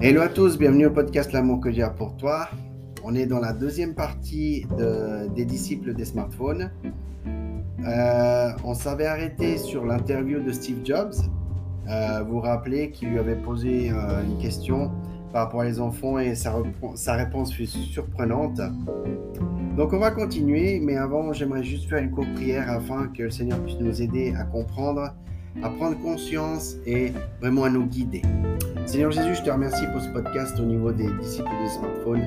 Hello à tous, bienvenue au podcast L'amour que j'ai pour toi. On est dans la deuxième partie des disciples des smartphones. Euh, on s'avait arrêté sur l'interview de Steve Jobs. Euh, vous vous rappelez qu'il lui avait posé euh, une question par rapport aux enfants et sa, sa réponse fut surprenante. Donc on va continuer, mais avant j'aimerais juste faire une courte prière afin que le Seigneur puisse nous aider à comprendre à prendre conscience et vraiment à nous guider. Seigneur Jésus, je te remercie pour ce podcast au niveau des disciples des smartphones.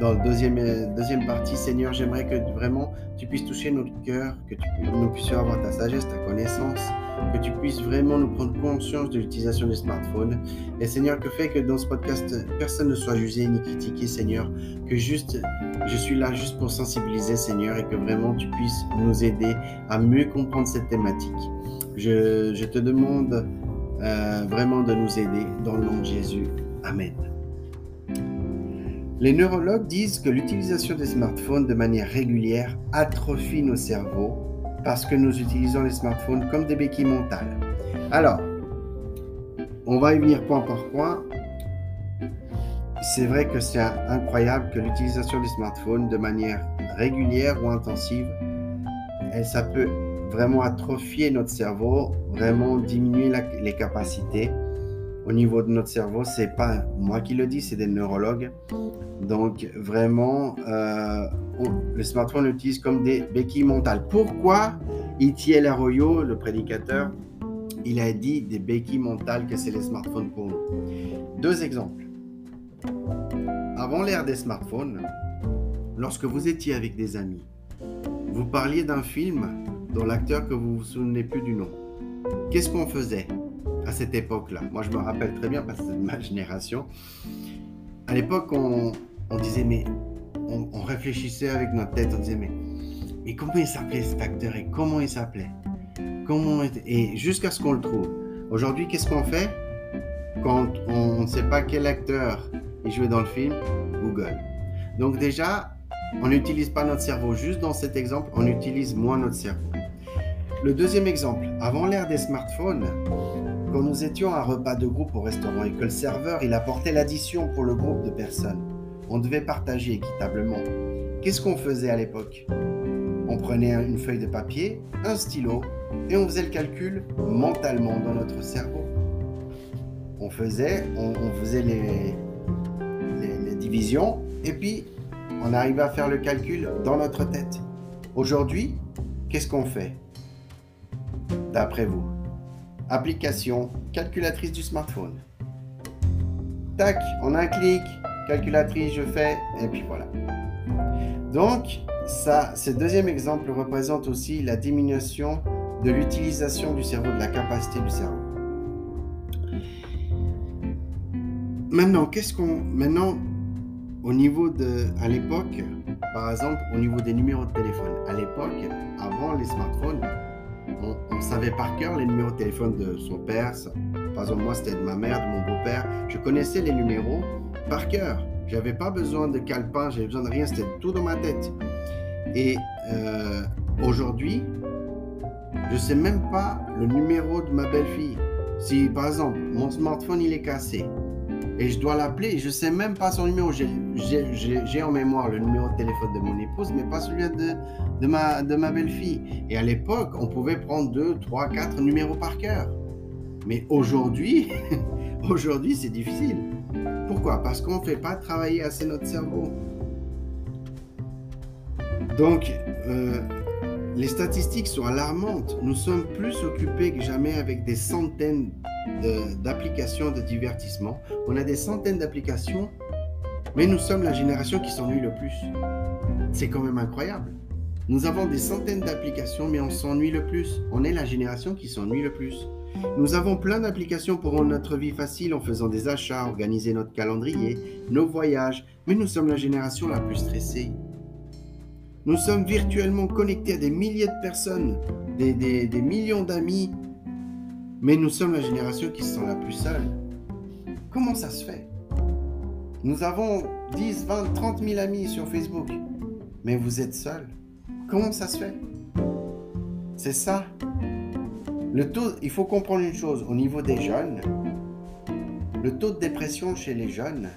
Dans la deuxième, deuxième partie, Seigneur, j'aimerais que vraiment tu puisses toucher notre cœur, que tu, nous puissions avoir ta sagesse, ta connaissance, que tu puisses vraiment nous prendre conscience de l'utilisation des smartphones. Et Seigneur, que fait que dans ce podcast, personne ne soit jugé ni critiqué, Seigneur, que juste, je suis là juste pour sensibiliser, Seigneur, et que vraiment tu puisses nous aider à mieux comprendre cette thématique. Je, te demande euh, vraiment de nous aider dans le nom de Jésus. Amen. Les neurologues disent que l'utilisation des smartphones de manière régulière atrophie nos cerveaux parce que nous utilisons les smartphones comme des béquilles mentales. Alors, on va y venir point par point. C'est vrai que c'est incroyable que l'utilisation des smartphones de manière régulière ou intensive, ça peut vraiment atrophier notre cerveau, vraiment diminuer les capacités au niveau de notre cerveau. C'est pas moi qui le dis, c'est des neurologues. Donc vraiment, euh, le smartphone l'utilise comme des béquilles mentales. Pourquoi Itiel Arroyo, le prédicateur, il a dit des béquilles mentales que c'est les smartphones pour nous? Deux exemples. Avant l'ère des smartphones, lorsque vous étiez avec des amis, vous parliez d'un film dont l'acteur que vous vous souvenez plus du nom. Qu'est-ce qu'on faisait à cette époque-là? Moi, je me rappelle très bien parce que c'est ma génération. À l'époque, on, disait, mais on, réfléchissait avec notre tête, on disait, mais, mais comment il s'appelait cet acteur et comment il s'appelait? Comment et jusqu'à ce qu'on le trouve. Aujourd'hui, qu'est-ce qu'on fait? Quand on ne sait pas quel acteur est joué dans le film Google. Donc déjà, on n'utilise pas notre cerveau. Juste dans cet exemple, on utilise moins notre cerveau. Le deuxième exemple, avant l'ère des smartphones, quand nous étions à un repas de groupe au restaurant et que le serveur il apportait l'addition pour le groupe de personnes, on devait partager équitablement. Qu'est-ce qu'on faisait à l'époque? On prenait une feuille de papier, un stylo et on faisait le calcul mentalement dans notre cerveau. On faisait, on, faisait les, les divisions et puis on arrivait à faire le calcul dans notre tête. Aujourd'hui, qu'est-ce qu'on fait? D'après vous Application, calculatrice du smartphone. Tac, a un clic, calculatrice, je fais, et puis voilà. Donc, ça, ce deuxième exemple représente aussi la diminution de l'utilisation du cerveau, de la capacité du cerveau. Maintenant, qu'est-ce qu'on. Maintenant, au niveau de. À l'époque, par exemple, au niveau des numéros de téléphone, à l'époque, avant les smartphones, on, savait par cœur les numéros de téléphone de son père. Par exemple, moi, c'était de ma mère, de mon beau-père. Je connaissais les numéros par cœur. J'avais pas besoin de calepin, j'avais besoin de rien, c'était tout dans ma tête. Et euh, aujourd'hui, je sais même pas le numéro de ma belle-fille. Si par exemple mon smartphone il est cassé, et je dois l'appeler. Je sais même pas son numéro. J'ai en mémoire le numéro de téléphone de mon épouse, mais pas celui de, de ma, de ma belle-fille. Et à l'époque, on pouvait prendre deux, trois, quatre numéros par cœur. Mais aujourd'hui, aujourd'hui, c'est difficile. Pourquoi? Parce qu'on ne fait pas travailler assez notre cerveau. Donc, euh, les statistiques sont alarmantes. Nous sommes plus occupés que jamais avec des centaines d'applications de, divertissement. On a des centaines d'applications, mais nous sommes la génération qui s'ennuie le plus. C'est quand même incroyable. Nous avons des centaines d'applications, mais on s'ennuie le plus. On est la génération qui s'ennuie le plus. Nous avons plein d'applications pour rendre notre vie facile en faisant des achats, organiser notre calendrier, nos voyages, mais nous sommes la génération la plus stressée. Nous sommes virtuellement connectés à des milliers de personnes, des, des, millions d'amis, mais nous sommes la génération qui se sent la plus seule. Comment ça se fait? Nous avons 10, 20, 30 000 amis sur Facebook, mais vous êtes seul. Comment ça se fait? C'est ça. Le taux, il faut comprendre une chose, au niveau des jeunes, le taux de dépression chez les jeunes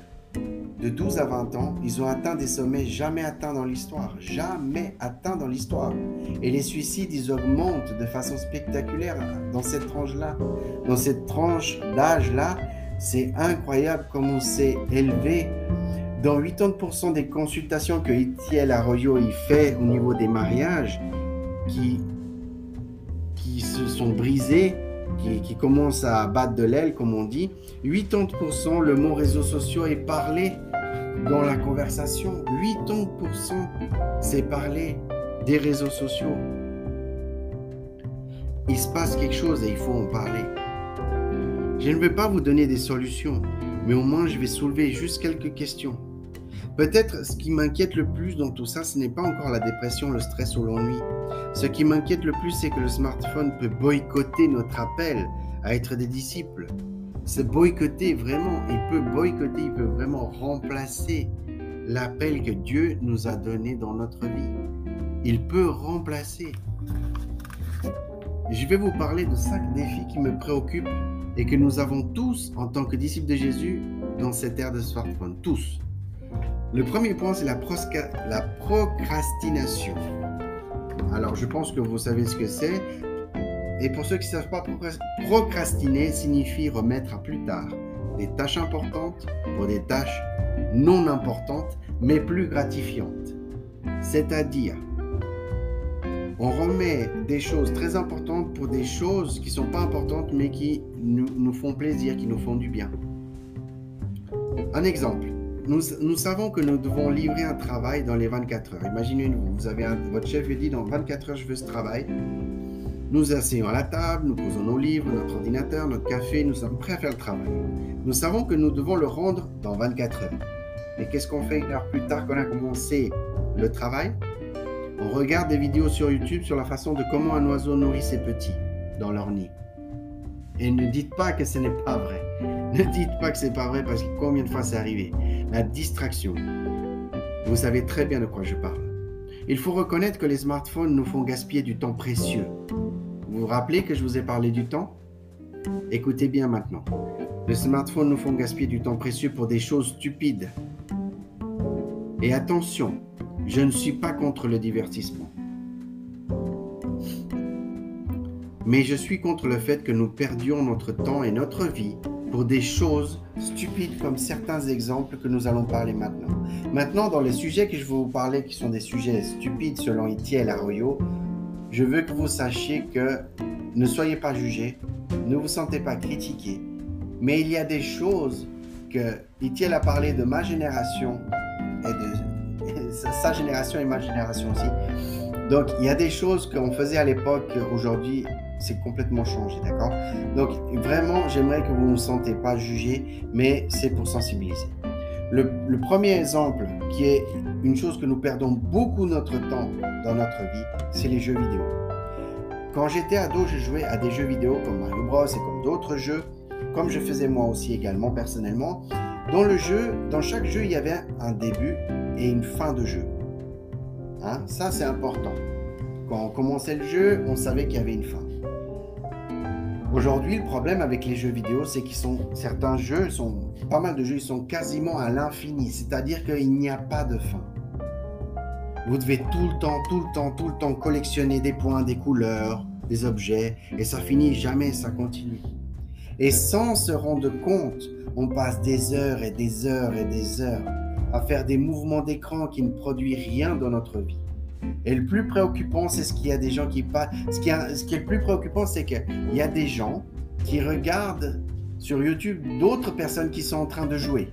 de 12 à 20 ans, ils ont atteint des sommets jamais atteints dans l'histoire. Jamais atteints dans l'histoire. Et les suicides, ils augmentent de façon spectaculaire dans cette tranche-là. Dans cette tranche d'âge-là, c'est incroyable comment on s'est élevé. Dans 80% des consultations que Itiel Arroyo y fait au niveau des mariages, qui, qui se sont brisés, qui, commence à battre de l'aile, comme on dit, 80% le mot réseaux sociaux est parlé dans la conversation. 80% c'est parlé des réseaux sociaux. Il se passe quelque chose et il faut en parler. Je ne vais pas vous donner des solutions, mais au moins je vais soulever juste quelques questions. Peut-être ce qui m'inquiète le plus dans tout ça, ce n'est pas encore la dépression, le stress ou l'ennui. Ce qui m'inquiète le plus, c'est que le smartphone peut boycotter notre appel à être des disciples. C'est boycotter vraiment, il peut boycotter, il peut vraiment remplacer l'appel que Dieu nous a donné dans notre vie. Il peut remplacer. Je vais vous parler de cinq défis qui me préoccupent et que nous avons tous en tant que disciples de Jésus dans cette ère de smartphone. Tous. Le premier point, c'est la, procrastination. Alors, je pense que vous savez ce que c'est. Et pour ceux qui ne savent pas, procrastiner signifie remettre à plus tard des tâches importantes pour des tâches non importantes, mais plus gratifiantes. C'est-à-dire, on remet des choses très importantes pour des choses qui ne sont pas importantes, mais qui nous font plaisir, qui nous font du bien. Un exemple nous, savons que nous devons livrer un travail dans les 24 heures. Imaginez-vous, vous avez votre chef dit dans 24 heures, je veux ce travail. Nous asseyons à la table, nous posons nos livres, notre ordinateur, notre café, nous sommes prêts à faire le travail. Nous savons que nous devons le rendre dans 24 heures. Mais qu'est-ce qu'on fait une heure plus tard qu'on a commencé le travail? On regarde des vidéos sur YouTube sur la façon de comment un oiseau nourrit ses petits dans leur nid. Et ne dites pas que ce n'est pas vrai. Ne dites pas que c'est pas vrai parce que combien de fois c'est arrivé La distraction. Vous savez très bien de quoi je parle. Il faut reconnaître que les smartphones nous font gaspiller du temps précieux. Vous vous rappelez que je vous ai parlé du temps? Écoutez bien maintenant. Les smartphones nous font gaspiller du temps précieux pour des choses stupides. Et attention, je ne suis pas contre le divertissement. Mais je suis contre le fait que nous perdions notre temps et notre vie pour des choses stupides comme certains exemples que nous allons parler maintenant. Maintenant, dans les sujets que je vais vous parler, qui sont des sujets stupides selon Itiel Arroyo, je veux que vous sachiez que ne soyez pas jugés, ne vous sentez pas critiqués, mais il y a des choses que Itiel a parlé de ma génération et de sa génération et ma génération aussi. Donc, il y a des choses qu'on faisait à l'époque, aujourd'hui, c'est complètement changé, d'accord? Donc vraiment, j'aimerais que vous ne vous sentez pas jugé, mais c'est pour sensibiliser. Le, premier exemple, qui est une chose que nous perdons beaucoup notre temps dans notre vie, c'est les jeux vidéo. Quand j'étais ado, je jouais à des jeux vidéo comme Mario Bros et comme d'autres jeux, comme je faisais moi aussi également personnellement. Dans le jeu, dans chaque jeu, il y avait un début et une fin de jeu. Hein? Ça, c'est important. Quand on commençait le jeu, on savait qu'il y avait une fin. Aujourd'hui, le problème avec les jeux vidéo, c'est qu'ils sont certains jeux, sont pas mal de jeux, ils sont quasiment à l'infini, c'est-à-dire qu'il n'y a pas de fin. Vous devez tout le temps, tout le temps, tout le temps collectionner des points, des couleurs, des objets, et ça finit jamais, ça continue. Et sans se rendre compte, on passe des heures et des heures et des heures à faire des mouvements d'écran qui ne produisent rien dans notre vie. Et le plus préoccupant, c'est ce qu'il y a des gens qui pas. Ce qui, est le plus préoccupant, c'est qu'il y a des gens qui regardent sur YouTube d'autres personnes qui sont en train de jouer.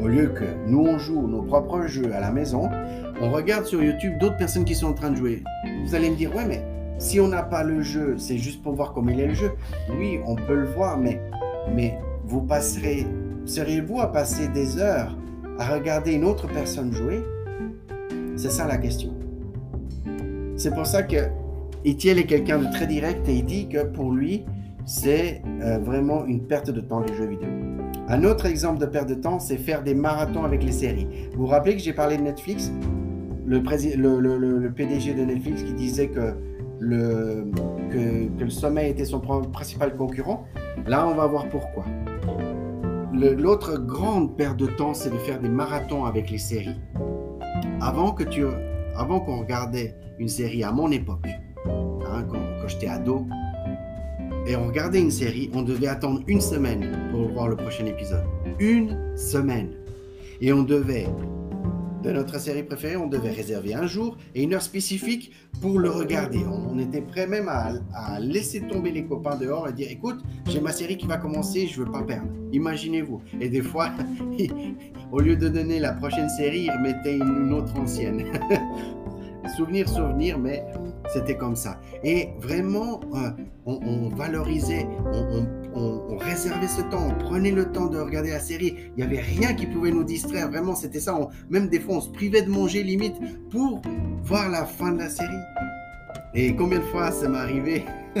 Au lieu que nous, on joue nos propres jeux à la maison, on regarde sur YouTube d'autres personnes qui sont en train de jouer. Vous allez me dire, ouais, mais si on n'a pas le jeu, c'est juste pour voir comment il est le jeu. Oui, on peut le voir, mais, mais vous passerez, seriez-vous à passer des heures à regarder une autre personne jouer? C'est ça la question. C'est pour ça que Etiel est quelqu'un de très direct et il dit que pour lui, c'est euh, vraiment une perte de temps les jeux vidéo. Un autre exemple de perte de temps, c'est faire des marathons avec les séries. Vous vous rappelez que j'ai parlé de Netflix? Le, le, PDG de Netflix qui disait que le, que, que le sommeil était son principal concurrent. Là, on va voir pourquoi. L'autre grande perte de temps, c'est de faire des marathons avec les séries. Avant que tu, avant qu'on regardait une série à mon époque, hein, quand, quand j'étais ado, et on regardait une série, on devait attendre une semaine pour voir le prochain épisode. Une semaine. Et on devait de notre série préférée, on devait réserver un jour et une heure spécifique pour le regarder. On était prêt même à, laisser tomber les copains dehors et dire écoute, j'ai ma série qui va commencer, je veux pas perdre. Imaginez-vous. Et des fois, au lieu de donner la prochaine série, ils remettaient une, autre ancienne. souvenir, souvenir, mais c'était comme ça. Et vraiment, euh, on, valorisait, on, réservait ce temps, on prenait le temps de regarder la série. Il n'y avait rien qui pouvait nous distraire. Vraiment, c'était ça. même des fois, on se privait de manger limite pour voir la fin de la série. Et combien de fois ça m'est arrivé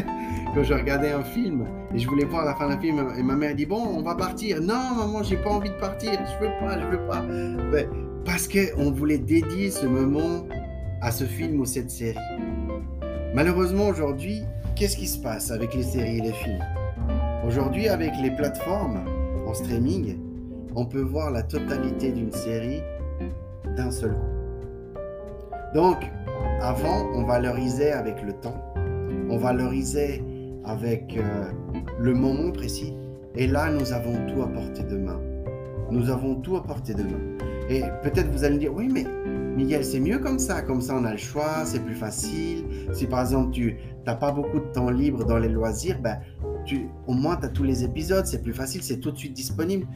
quand je regardais un film et je voulais voir la fin d'un film et ma mère dit bon on va partir. Non maman j'ai pas envie de partir, je veux pas, je veux pas. Ben, parce qu'on voulait dédier ce moment à ce film ou cette série. Malheureusement aujourd'hui, qu'est-ce qui se passe avec les séries et les films? Aujourd'hui, avec les plateformes en streaming, on peut voir la totalité d'une série d'un seul coup. Donc, avant, on valorisait avec le temps, on valorisait avec euh, le moment précis. Et là, nous avons tout à portée de main. Nous avons tout à portée de main. Et peut-être vous allez me dire, oui, mais Miguel, c'est mieux comme ça. Comme ça, on a le choix, c'est plus facile. Si par exemple, tu n'as pas beaucoup de temps libre dans les loisirs, ben, tu, au moins, tu as tous les épisodes, c'est plus facile, c'est tout de suite disponible.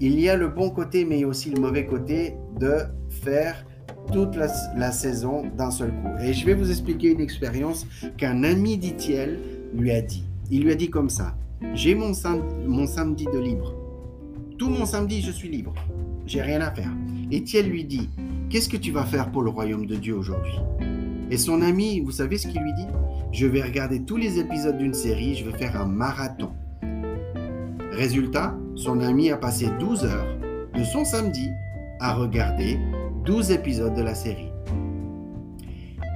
Il y a le bon côté, mais il y a aussi le mauvais côté de faire toute la, saison d'un seul coup. Et je vais vous expliquer une expérience qu'un ami d'Itiel lui a dit. Il lui a dit comme ça, j'ai mon, mon samedi de libre. Tout mon samedi, je suis libre. J'ai rien à faire. Etienne lui dit, qu'est-ce que tu vas faire pour le royaume de Dieu aujourd'hui? Et son ami, vous savez ce qu'il lui dit? Je vais regarder tous les épisodes d'une série, je vais faire un marathon. Résultat, son ami a passé 12 heures de son samedi à regarder 12 épisodes de la série.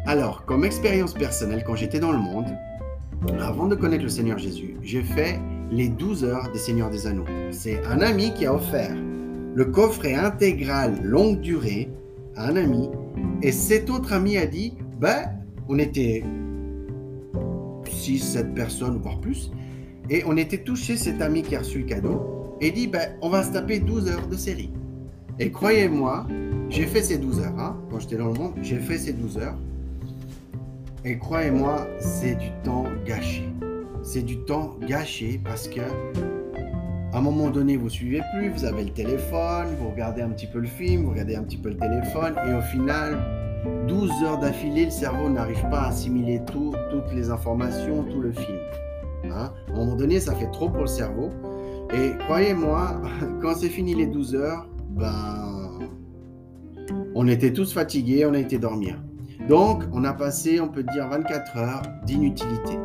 Alors, comme expérience personnelle, quand j'étais dans le monde, avant de connaître le Seigneur Jésus, j'ai fait les 12 heures des Seigneurs des Anneaux. C'est un ami qui a offert le coffret intégral longue durée à un ami. Et cet autre ami a dit, ben, on était 6, 7 personnes, voire plus. Et on était tous chez cet ami qui a reçu le cadeau. Et dit, ben, on va se taper 12 heures de série. Et croyez-moi, j'ai fait ces 12 heures. Hein, quand j'étais dans le monde, j'ai fait ces 12 heures. Et croyez-moi, c'est du temps gâché. C'est du temps gâché parce que à un moment donné, vous suivez plus, vous avez le téléphone, vous regardez un petit peu le film, vous regardez un petit peu le téléphone, et au final, 12 heures d'affilée, le cerveau n'arrive pas à assimiler tout, toutes les informations, tout le film. Hein? À un moment donné, ça fait trop pour le cerveau. Et croyez-moi, quand c'est fini les 12 heures, ben, on était tous fatigués, on a été dormir. Donc, on a passé, on peut dire, 24 heures d'inutilité.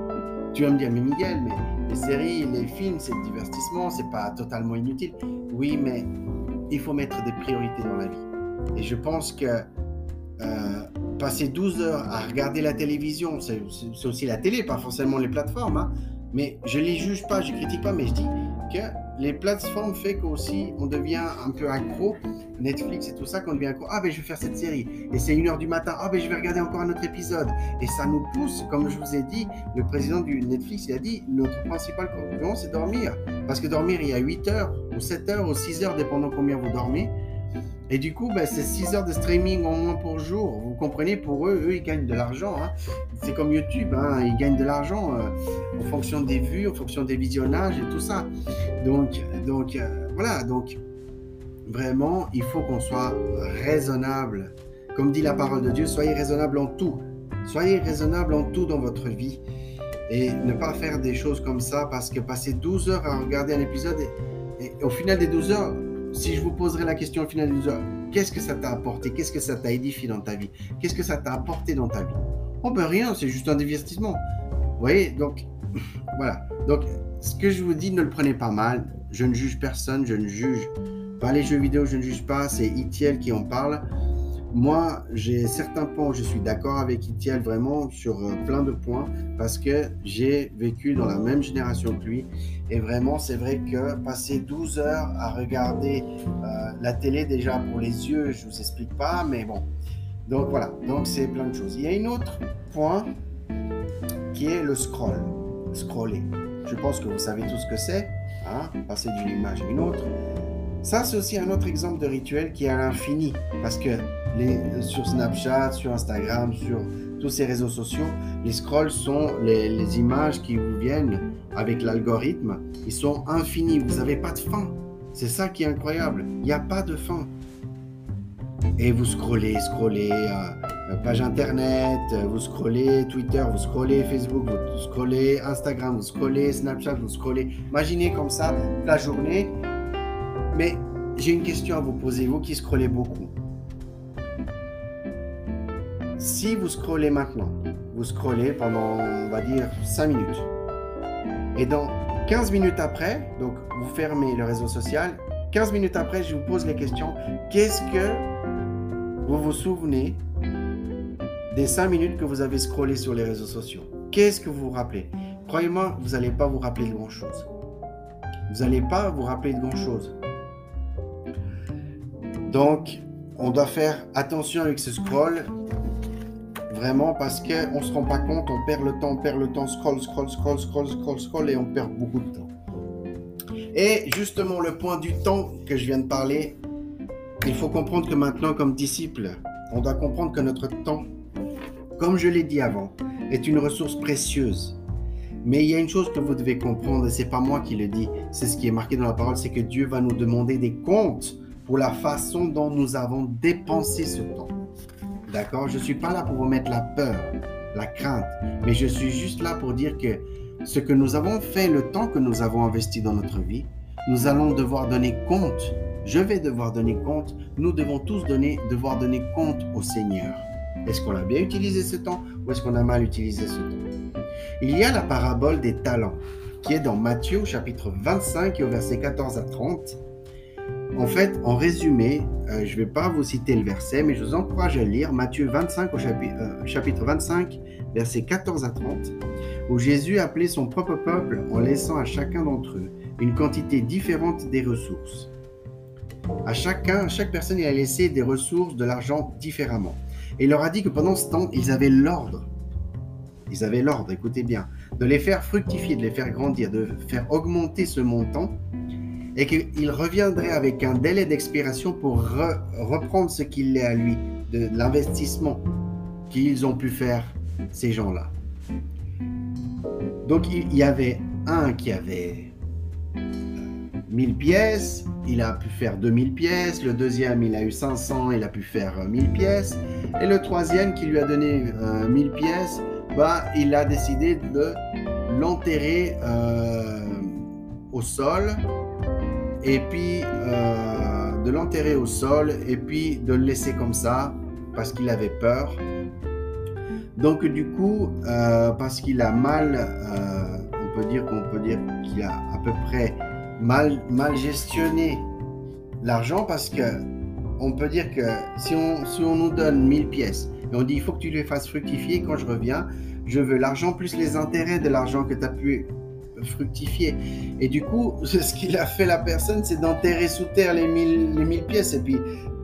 Tu vas me dire, mais Miguel, mais les séries, les films, c'est le divertissement, c'est pas totalement inutile. Oui, mais il faut mettre des priorités dans la vie. Et je pense que euh, passer 12 heures à regarder la télévision, c'est aussi la télé, pas forcément les plateformes, hein, mais je les juge pas, je critique pas, mais je dis que les plateformes fait qu'aussi on devient un peu accro, Netflix et tout ça, qu'on devient accro. Ah ben je vais faire cette série et c'est une heure du matin. Ah ben je vais regarder encore un autre épisode et ça nous pousse, comme je vous ai dit, le président du Netflix il a dit notre principal concurrent c'est dormir parce que dormir il y a 8 heures ou 7 heures ou 6 heures dépendant combien vous dormez. Et du coup, ben, c'est 6 heures de streaming en moins pour jour. Vous comprenez, pour eux, eux, ils gagnent de l'argent. Hein. C'est comme YouTube, hein, ils gagnent de l'argent euh, en fonction des vues, en fonction des visionnages et tout ça. Donc, donc euh, voilà, donc vraiment, il faut qu'on soit raisonnable. Comme dit la parole de Dieu, soyez raisonnable en tout. Soyez raisonnable en tout dans votre vie. Et ne pas faire des choses comme ça parce que passer 12 heures à regarder un épisode et au final des 12 heures, si je vous poserai la question au final de qu'est-ce que ça t'a apporté? Qu'est-ce que ça t'a édifié dans ta vie? Qu'est-ce que ça t'a apporté dans ta vie? Oh ben rien, c'est juste un divertissement. Vous voyez, donc voilà. Donc ce que je vous dis, ne le prenez pas mal. Je ne juge personne, je ne juge pas les jeux vidéo, je ne juge pas. C'est Itiel qui en parle. Moi, j'ai certains points où je suis d'accord avec Itiel vraiment sur euh, plein de points parce que j'ai vécu dans la même génération que lui. Et vraiment, c'est vrai que passer 12 heures à regarder euh, la télé, déjà pour les yeux, je vous explique pas, mais bon. Donc voilà, donc c'est plein de choses. Il y a un autre point qui est le scroll, scroller. Je pense que vous savez tout ce que c'est, hein, passer d'une image à une autre. Ça, c'est aussi un autre exemple de rituel qui est à l'infini. Parce que les, sur Snapchat, sur Instagram, sur tous ces réseaux sociaux, les scrolls sont les, images qui vous viennent avec l'algorithme. Ils sont infinis. Vous n'avez pas de fin. C'est ça qui est incroyable. Il n'y a pas de fin. Et vous scrollez, scrollez, euh, page internet, vous scrollez Twitter, vous scrollez Facebook, vous scrollez Instagram, vous scrollez Snapchat, vous scrollez. Imaginez comme ça la journée mais j'ai une question à vous poser, vous qui scrollez beaucoup. Si vous scrollez maintenant, vous scrollez pendant, on va dire, 5 minutes. Et dans 15 minutes après, donc vous fermez le réseau social, 15 minutes après, je vous pose les questions. Qu'est-ce que vous vous souvenez des 5 minutes que vous avez scrollé sur les réseaux sociaux? Qu'est-ce que vous vous rappelez? Croyez-moi, vous n'allez pas vous rappeler de grand-chose. Vous n'allez pas vous rappeler de grand-chose. Donc, on doit faire attention avec ce scroll, vraiment parce qu'on ne se rend pas compte, on perd le temps, on perd le temps, scroll, scroll, scroll, scroll, scroll, scroll, et on perd beaucoup de temps. Et justement, le point du temps que je viens de parler, il faut comprendre que maintenant, comme disciple, on doit comprendre que notre temps, comme je l'ai dit avant, est une ressource précieuse. Mais il y a une chose que vous devez comprendre, et c'est pas moi qui le dis, c'est ce qui est marqué dans la parole, c'est que Dieu va nous demander des comptes pour la façon dont nous avons dépensé ce temps. D'accord? Je ne suis pas là pour vous mettre la peur, la crainte, mais je suis juste là pour dire que ce que nous avons fait, le temps que nous avons investi dans notre vie, nous allons devoir donner compte. Je vais devoir donner compte. Nous devons tous donner, devoir donner compte au Seigneur. Est-ce qu'on a bien utilisé ce temps ou est-ce qu'on a mal utilisé ce temps? Il y a la parabole des talents qui est dans Matthieu chapitre 25 et au verset 14 à 30. En fait, en résumé, euh, je ne vais pas vous citer le verset, mais je vous encourage à lire Matthieu 25 au euh, chapitre, 25, versets 14 à 30, où Jésus appelait son propre peuple en laissant à chacun d'entre eux une quantité différente des ressources. À chacun, à chaque personne, il a laissé des ressources, de l'argent différemment. Et il leur a dit que pendant ce temps, ils avaient l'ordre. Ils avaient l'ordre, écoutez bien, de les faire fructifier, de les faire grandir, de faire augmenter ce montant et qu'il reviendrait avec un délai d'expiration pour reprendre ce qu'il est à lui, de l'investissement qu'ils ont pu faire, ces gens-là. Donc il y avait un qui avait 1000 pièces, il a pu faire 2000 pièces, le deuxième il a eu 500, il a pu faire 1000 pièces, et le troisième qui lui a donné 1000 pièces, bah, il a décidé de l'enterrer euh, au sol et puis euh, de l'enterrer au sol et puis de le laisser comme ça parce qu'il avait peur. Donc du coup, euh, parce qu'il a mal, euh, on peut dire qu'on peut dire qu'il a à peu près mal, mal gestionné l'argent parce que on peut dire que si on, si on nous donne 1000 pièces et on dit il faut que tu les fasses fructifier quand je reviens, je veux l'argent plus les intérêts de l'argent que tu as pu fructifier. Et du coup, ce qu'il a fait la personne, c'est d'enterrer sous terre les 1000 les mille pièces. Et puis,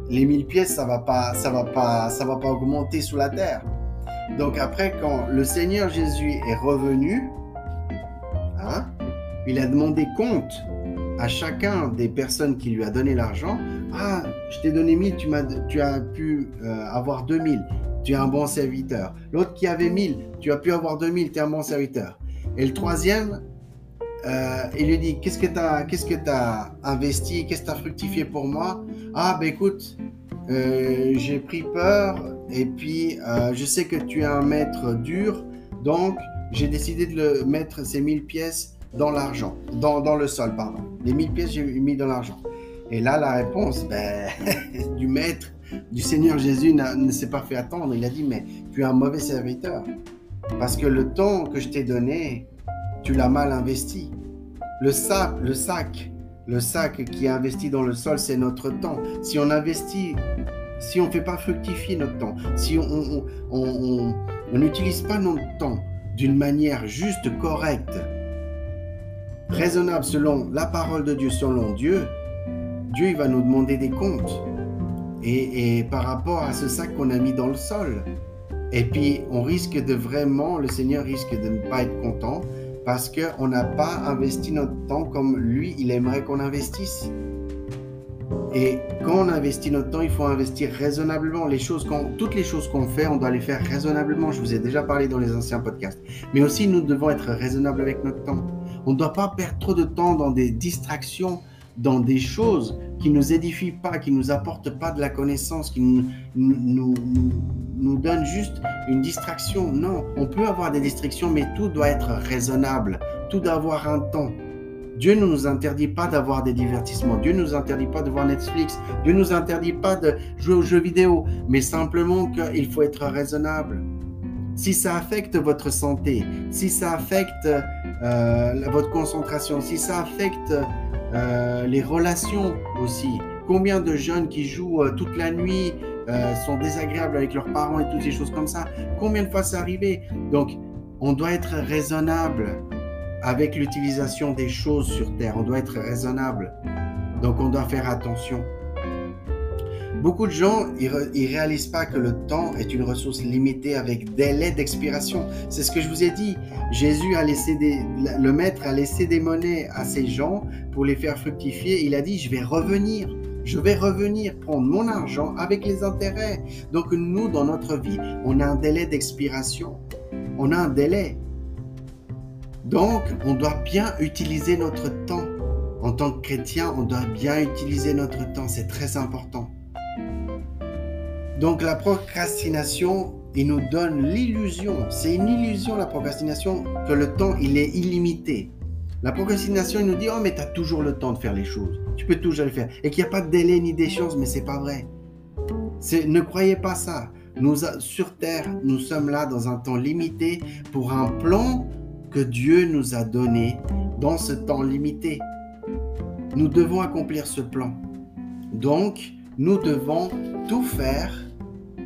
les 1000 pièces, ça va pas, ça va pas, ça va pas augmenter sous la terre. Donc après, quand le Seigneur Jésus est revenu, hein, il a demandé compte à chacun des personnes qui lui a donné l'argent. Ah, je t'ai donné 1000, tu, m'as, tu as pu euh, avoir 2000, tu es un bon serviteur. L'autre qui avait 1000, tu as pu avoir 2000, tu es un bon serviteur. Et le troisième, euh, il lui dit Qu'est-ce que tu as, qu'est-ce que as investi Qu'est-ce que tu as fructifié pour moi? Ah, ben écoute, euh, j'ai pris peur et puis euh, je sais que tu es un maître dur, donc j'ai décidé de mettre ces 1000 pièces dans l'argent, dans, dans, le sol, pardon. Les 1000 pièces, j'ai mis dans l'argent. Et là, la réponse ben, du maître, du Seigneur Jésus ne s'est pas fait attendre. Il a dit Mais tu es un mauvais serviteur. Parce que le temps que je t'ai donné, tu l'as mal investi. Le sac, le sac, le sac qui est investi dans le sol, c'est notre temps. Si on investit si on ne fait pas fructifier notre temps, si on n'utilise pas notre temps d'une manière juste, correcte, raisonnable selon la parole de Dieu, selon Dieu, Dieu va nous demander des comptes. Et par rapport à ce sac qu'on a mis dans le sol. Et puis on risque de vraiment, le Seigneur risque de ne pas être content parce qu'on n'a pas investi notre temps comme lui, il aimerait qu'on investisse. Et quand on investit notre temps, il faut investir raisonnablement. Les choses toutes les choses qu'on fait, on doit les faire raisonnablement. Je vous ai déjà parlé dans les anciens podcasts. Mais aussi, nous devons être raisonnables avec notre temps. On ne doit pas perdre trop de temps dans des distractions, dans des choses qui ne nous édifient pas, qui ne nous apportent pas de la connaissance, qui nous, nous, donnent juste une distraction. Non, on peut avoir des distractions, mais tout doit être raisonnable. Tout doit avoir un temps. Dieu ne nous interdit pas d'avoir des divertissements. Dieu ne nous interdit pas de voir Netflix. Dieu ne nous interdit pas de jouer aux jeux vidéo. Mais simplement qu'il faut être raisonnable. Si ça affecte votre santé, si ça affecte euh, votre concentration, si ça affecte euh, les relations aussi, combien de jeunes qui jouent euh, toute la nuit sont désagréables avec leurs parents et toutes ces choses comme ça, combien de fois c'est arrivé? Donc, on doit être raisonnable avec l'utilisation des choses sur Terre. On doit être raisonnable. Donc on doit faire attention. Beaucoup de gens, ils ne réalisent pas que le temps est une ressource limitée avec délai d'expiration. C'est ce que je vous ai dit. Jésus a laissé le maître a laissé des monnaies à ces gens pour les faire fructifier. Il a dit, je vais revenir. Je vais revenir prendre mon argent avec les intérêts. Donc nous, dans notre vie, on a un délai d'expiration. On a un délai. Donc, on doit bien utiliser notre temps. En tant que chrétien, on doit bien utiliser notre temps. C'est très important. Donc, la procrastination, il nous donne l'illusion. C'est une illusion, la procrastination, que le temps, il est illimité. La procrastination, il nous dit, oh, mais tu as toujours le temps de faire les choses. Tu peux toujours le faire. Et qu'il n'y a pas de délai ni d'échéance, mais c'est pas vrai. Ne croyez pas ça. Nous, sur Terre, nous sommes là dans un temps limité pour un plan que Dieu nous a donné dans ce temps limité. Nous devons accomplir ce plan. Donc, nous devons tout faire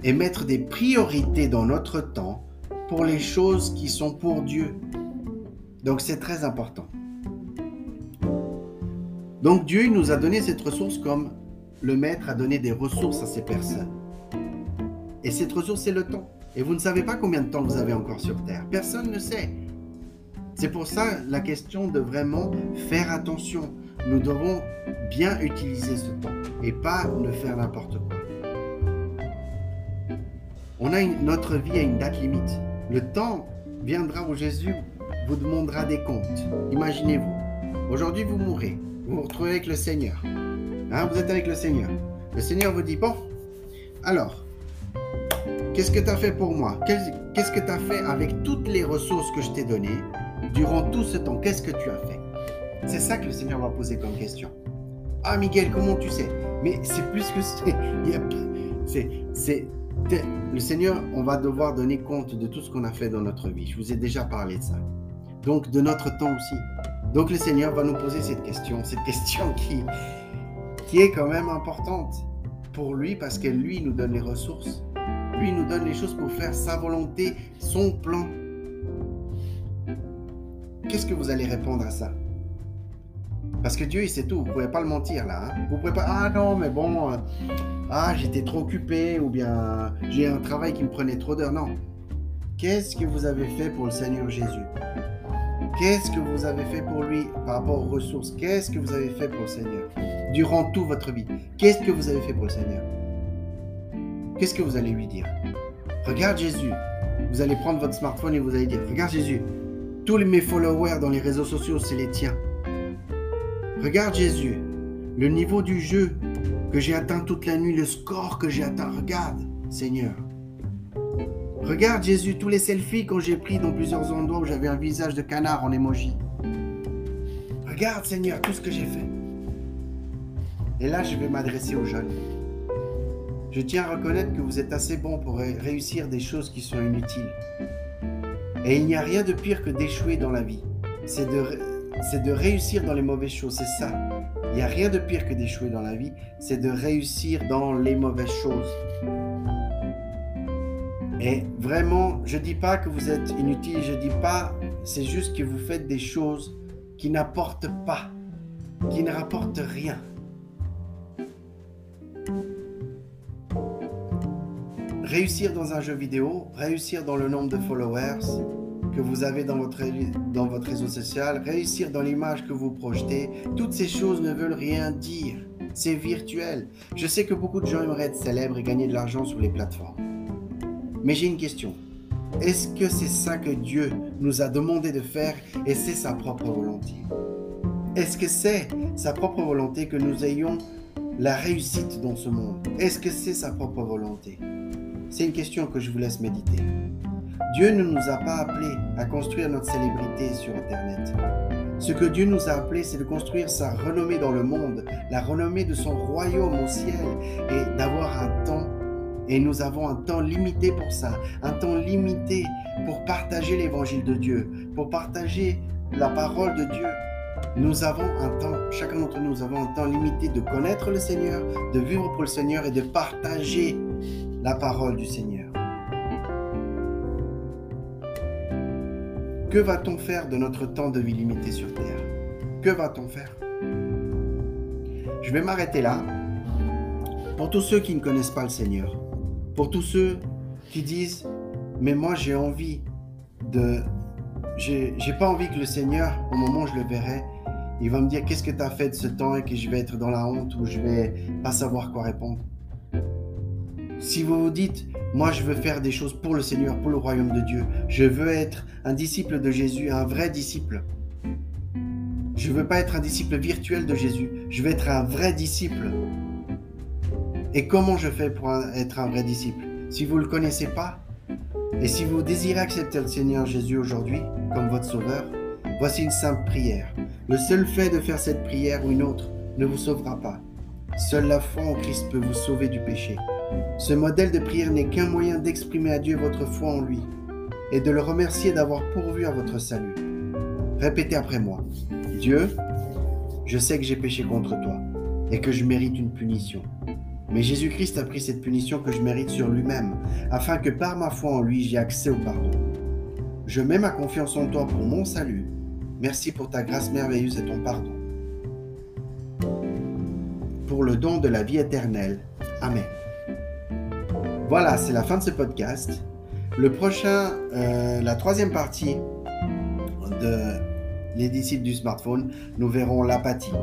et mettre des priorités dans notre temps pour les choses qui sont pour Dieu. Donc, c'est très important. Donc, Dieu nous a donné cette ressource comme le Maître a donné des ressources à ces personnes. Et cette ressource, c'est le temps. Et vous ne savez pas combien de temps vous avez encore sur Terre. Personne ne sait. C'est pour ça la question de vraiment faire attention. Nous devons bien utiliser ce temps et pas ne faire n'importe quoi. On a notre vie a une date limite. Le temps viendra où Jésus vous demandera des comptes. Imaginez-vous. Aujourd'hui, vous mourrez. Vous vous retrouvez avec le Seigneur. Hein, vous êtes avec le Seigneur. Le Seigneur vous dit, bon, alors, qu'est-ce que tu as fait pour moi? Qu'est-ce que tu as fait avec toutes les ressources que je t'ai données durant tout ce temps, qu'est-ce que tu as fait? C'est ça que le Seigneur va poser comme question. Ah Miguel, comment tu sais? Mais c'est plus que c'est. Le Seigneur, on va devoir donner compte de tout ce qu'on a fait dans notre vie. Je vous ai déjà parlé de ça. Donc de notre temps aussi. Donc le Seigneur va nous poser cette question, cette question qui, qui est quand même importante pour lui parce que lui nous donne les ressources. Lui nous donne les choses pour faire sa volonté, son plan. Qu'est-ce que vous allez répondre à ça? Parce que Dieu, il sait tout. Vous pouvez pas le mentir là. Hein. Vous pouvez pas. Ah non, mais bon. Euh, ah, j'étais trop occupé ou bien j'ai un travail qui me prenait trop d'heures. Non. Qu'est-ce que vous avez fait pour le Seigneur Jésus? Qu'est-ce que vous avez fait pour lui par rapport aux ressources? Qu'est-ce que vous avez fait pour le Seigneur? Durant toute votre vie Qu'est-ce que vous avez fait pour le Seigneur? Qu'est-ce que vous allez lui dire? Regarde Jésus. Vous allez prendre votre smartphone et vous allez dire, regarde Jésus, tous mes followers dans les réseaux sociaux, c'est les tiens. Regarde Jésus, le niveau du jeu que j'ai atteint toute la nuit, le score que j'ai atteint. Regarde, Seigneur. Regarde Jésus, tous les selfies que j'ai pris dans plusieurs endroits où j'avais un visage de canard en emoji. Regarde Seigneur, tout ce que j'ai fait. Et là, je vais m'adresser aux jeunes. Je tiens à reconnaître que vous êtes assez bons pour réussir des choses qui sont inutiles. Et il n'y a rien de pire que d'échouer dans la vie. C'est de, c'est de réussir dans les mauvaises choses, c'est ça. Il n'y a rien de pire que d'échouer dans la vie, c'est de réussir dans les mauvaises choses. Et vraiment, je ne dis pas que vous êtes inutile, je ne dis pas, c'est juste que vous faites des choses qui n'apportent pas, qui ne rapportent rien. Réussir dans un jeu vidéo, réussir dans le nombre de followers que vous avez dans votre, dans votre réseau social, réussir dans l'image que vous projetez, toutes ces choses ne veulent rien dire. C'est virtuel. Je sais que beaucoup de gens aimeraient être célèbres et gagner de l'argent sur les plateformes. Mais j'ai une question. Est-ce que c'est ça que Dieu nous a demandé de faire et c'est sa propre volonté? Est-ce que c'est sa propre volonté que nous ayons la réussite dans ce monde? Est-ce que c'est sa propre volonté? C'est une question que je vous laisse méditer. Dieu ne nous a pas appelés à construire notre célébrité sur Internet. Ce que Dieu nous a appelés, c'est de construire sa renommée dans le monde, la renommée de son royaume au ciel et d'avoir un temps. Et nous avons un temps limité pour ça, un temps limité pour partager l'évangile de Dieu, pour partager la parole de Dieu. Nous avons un temps, chacun d'entre nous, nous avons un temps limité de connaître le Seigneur, de vivre pour le Seigneur et de partager la parole du Seigneur. Que va-t-on faire de notre temps de vie limité sur Terre? Que va-t-on faire? Je vais m'arrêter là. Pour tous ceux qui ne connaissent pas le Seigneur, pour tous ceux qui disent, mais moi j'ai envie de... J'ai pas envie que le Seigneur, au moment où je le verrai, il va me dire qu'est-ce que tu as fait de ce temps et que je vais être dans la honte ou je vais pas savoir quoi répondre? Si vous vous dites, moi, je veux faire des choses pour le Seigneur, pour le royaume de Dieu. Je veux être un disciple de Jésus, un vrai disciple. Je ne veux pas être un disciple virtuel de Jésus. Je veux être un vrai disciple. Et comment je fais pour être un vrai disciple? Si vous ne le connaissez pas, et si vous désirez accepter le Seigneur Jésus aujourd'hui comme votre sauveur, voici une simple prière. Le seul fait de faire cette prière ou une autre ne vous sauvera pas. Seule la foi en Christ peut vous sauver du péché. Ce modèle de prière n'est qu'un moyen d'exprimer à Dieu votre foi en lui et de le remercier d'avoir pourvu à votre salut. Répétez après moi. Dieu, je sais que j'ai péché contre toi et que je mérite une punition. Mais Jésus-Christ a pris cette punition que je mérite sur lui-même, afin que par ma foi en lui, j'aie accès au pardon. Je mets ma confiance en toi pour mon salut. Merci pour ta grâce merveilleuse et ton pardon. Pour le don de la vie éternelle. Amen. Voilà, c'est la fin de ce podcast. Le prochain, euh, la troisième partie de les disciples du smartphone, nous verrons l'apathie.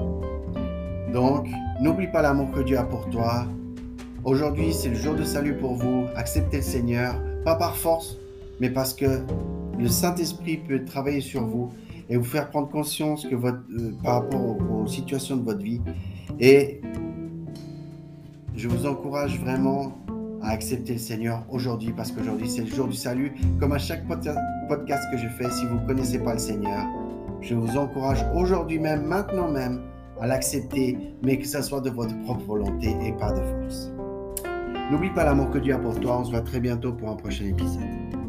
Donc, n'oublie pas l'amour que Dieu a pour toi. Aujourd'hui, c'est le jour de salut pour vous. Acceptez le Seigneur, pas par force, mais parce que le Saint-Esprit peut travailler sur vous et vous faire prendre conscience que votre, euh, par rapport aux situations de votre vie. Et je vous encourage vraiment à accepter le Seigneur aujourd'hui parce qu'aujourd'hui c'est le jour du salut. Comme à chaque podcast que je fais, si vous ne connaissez pas le Seigneur, je vous encourage aujourd'hui même, maintenant même, à l'accepter, mais que ça soit de votre propre volonté et pas de force. N'oublie pas l'amour que Dieu a pour toi. On se voit très bientôt pour un prochain épisode.